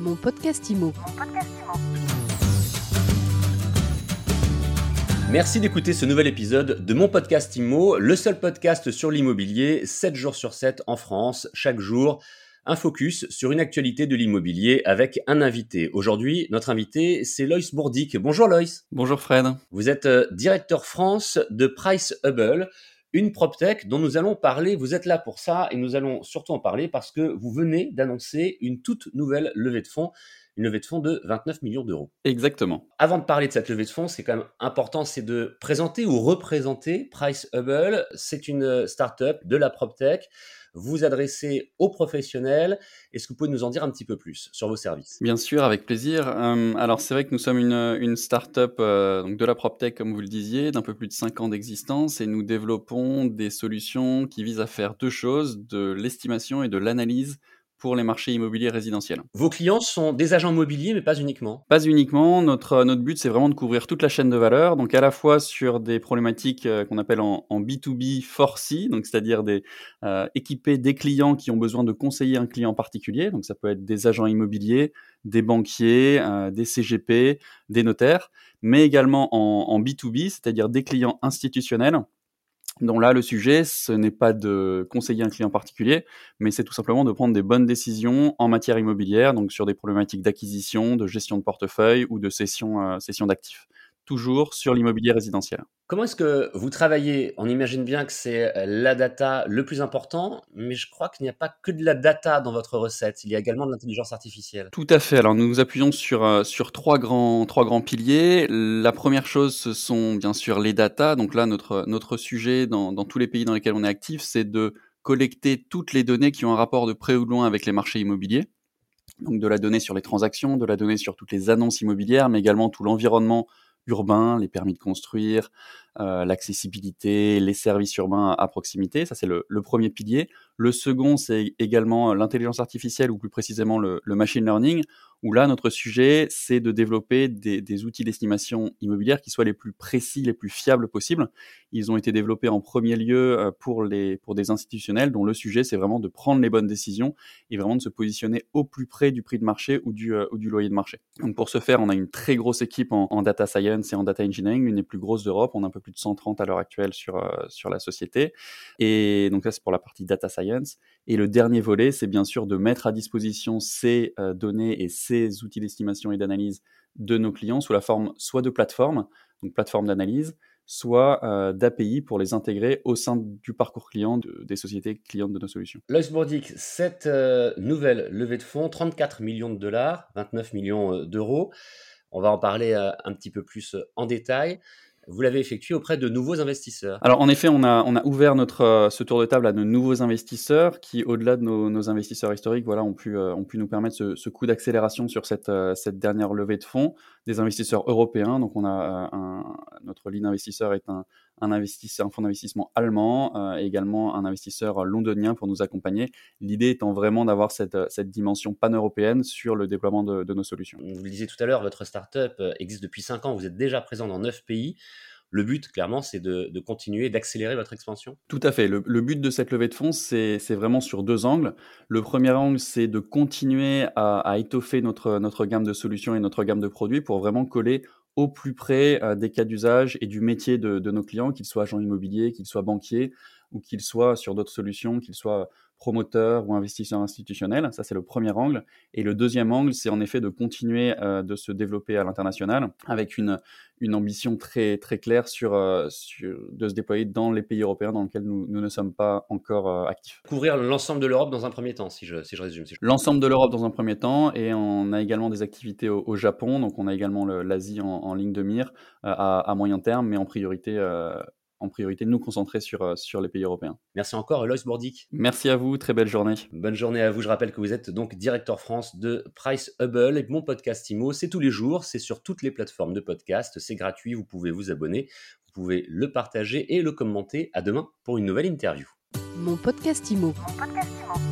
Mon podcast IMO. Merci d'écouter ce nouvel épisode de mon podcast IMO, le seul podcast sur l'immobilier, 7 jours sur 7 en France, chaque jour. Un focus sur une actualité de l'immobilier avec un invité. Aujourd'hui, notre invité, c'est Loïs Bourdic. Bonjour Loïs. Bonjour Fred. Vous êtes euh, directeur France de Price Hubble, une PropTech dont nous allons parler. Vous êtes là pour ça et nous allons surtout en parler parce que vous venez d'annoncer une toute nouvelle levée de fonds une levée de fonds de 29 millions d'euros. Exactement. Avant de parler de cette levée de fonds, c'est quand même important, c'est de présenter ou représenter Price Hubble. C'est une start-up de la PropTech. Vous adressez aux professionnels. Est-ce que vous pouvez nous en dire un petit peu plus sur vos services? Bien sûr, avec plaisir. Euh, alors c'est vrai que nous sommes une, une start-up euh, donc de la PropTech, comme vous le disiez, d'un peu plus de 5 ans d'existence et nous développons des solutions qui visent à faire deux choses, de l'estimation et de l'analyse pour les marchés immobiliers résidentiels. Vos clients sont des agents immobiliers, mais pas uniquement Pas uniquement. Notre, notre but, c'est vraiment de couvrir toute la chaîne de valeur, donc à la fois sur des problématiques euh, qu'on appelle en, en, B2B forcy, donc c'est-à-dire des euh, des clients qui ont besoin de conseiller un client particulier, donc ça peut être des agents immobiliers, des banquiers, euh, des CGP, des notaires, mais également en, en B2B, c'est-à-dire des clients institutionnels donc là, le sujet, ce n'est pas de conseiller un client particulier, mais c'est tout simplement de prendre des bonnes décisions en matière immobilière, donc sur des problématiques d'acquisition, de gestion de portefeuille ou de cession, euh, cession d'actifs toujours sur l'immobilier résidentiel. Comment est-ce que vous travaillez? On imagine bien que c'est euh, la data le plus important, mais je crois qu'il n'y a pas que de la data dans votre recette, il y a également de l'intelligence artificielle. Tout à fait. Alors nous nous appuyons sur, euh, sur trois, grands, trois grands piliers. La première chose, ce sont bien sûr les data. Donc là, notre, notre sujet dans, dans tous les pays dans lesquels on est actif, c'est de collecter toutes les données qui ont un rapport de près ou de loin avec les marchés immobiliers. Donc de la donnée sur les transactions, de la donnée sur toutes les annonces immobilières, mais également tout l'environnement urbains, les permis de construire, euh, l'accessibilité, les services urbains à, proximité. Ça, c'est le, premier pilier. Le second, c'est également l'intelligence artificielle ou plus précisément le, machine learning, où là, notre sujet, c'est de développer des, outils d'estimation immobilière qui soient les plus précis, les plus fiables possibles. Ils ont été développés en premier lieu euh, pour, les, pour des institutionnels dont le sujet, c'est vraiment de prendre les bonnes décisions et vraiment de se positionner au plus près du prix de marché ou du, euh, ou du loyer de marché. Donc pour ce faire, on a une très grosse équipe en, data science et en data engineering, l'une des plus grosses d'Europe. On a un peu plus de 130 à l'heure actuelle sur, euh, sur la société. Et donc là, c'est pour la partie data science. Et le dernier volet, c'est bien sûr de mettre à disposition ces données et ces outils d'estimation et d'analyse de nos clients sous la forme soit de plateformes, donc plateformes d'analyse, soit euh, d'API pour les intégrer au sein du parcours client de, des sociétés clientes de nos solutions. Loïs Bourdic, cette euh, nouvelle levée de fonds, 34 millions de dollars, 29 millions euh, d'euros, on va en parler un petit peu plus en détail vous l'avez effectué auprès de nouveaux investisseurs. Alors en effet, on a, on a ouvert notre, euh, ce tour de table à de nouveaux investisseurs qui, au-delà de nos, nos, investisseurs historiques, voilà, ont, pu, euh, ont pu nous permettre ce, ce coup d'accélération sur cette, euh, cette dernière levée de fonds. Des investisseurs européens, donc on a un, notre lead investisseur est un, fonds d'investissement allemand euh, et également un investisseur londonien pour nous accompagner. L'idée étant vraiment d'avoir cette, cette dimension pan-européenne sur le déploiement de, de nos solutions. Vous le disiez tout à l'heure, votre startup existe depuis 5 ans, vous êtes déjà présent dans 9 pays. Le but, clairement, c'est de, de, continuer d'accélérer votre expansion Tout à fait. Le, but de cette levée de fonds, c'est vraiment sur deux angles. Le premier angle, c'est de continuer à, étoffer notre, gamme de solutions et notre gamme de produits pour vraiment coller au plus près euh, des cas d'usage et du métier de nos clients, qu'ils soient agents immobiliers, qu'ils soient banquiers ou qu'ils soient sur d'autres solutions, qu'ils soient promoteur ou investisseur institutionnel. Ça, c'est le premier angle. Et le deuxième angle, c'est en effet de continuer euh, de se développer à l'international avec une, une ambition très, très claire sur, euh, sur, de se déployer dans les pays européens dans lesquels nous, nous ne sommes pas encore euh, actifs. Couvrir l'ensemble de l'Europe dans un premier temps, si je, si je résume. Si je... L'ensemble de l'Europe dans un premier temps. Et on a également des activités au, au Japon. Donc, on a également l'Asie en, en, ligne de mire à, à, moyen terme, mais en priorité en priorité nous concentrer sur, euh, sur les pays européens. Merci encore, Loïs Bourdic. Merci à vous, très belle journée. Bonne journée à vous. Je rappelle que vous êtes donc directeur France de Price Hubble et mon podcast IMO, c'est tous les jours, c'est sur toutes les plateformes de podcast, c'est gratuit, vous pouvez vous abonner, vous pouvez le partager et le commenter. À demain pour une nouvelle interview. Mon podcast IMO. Mon podcast IMO.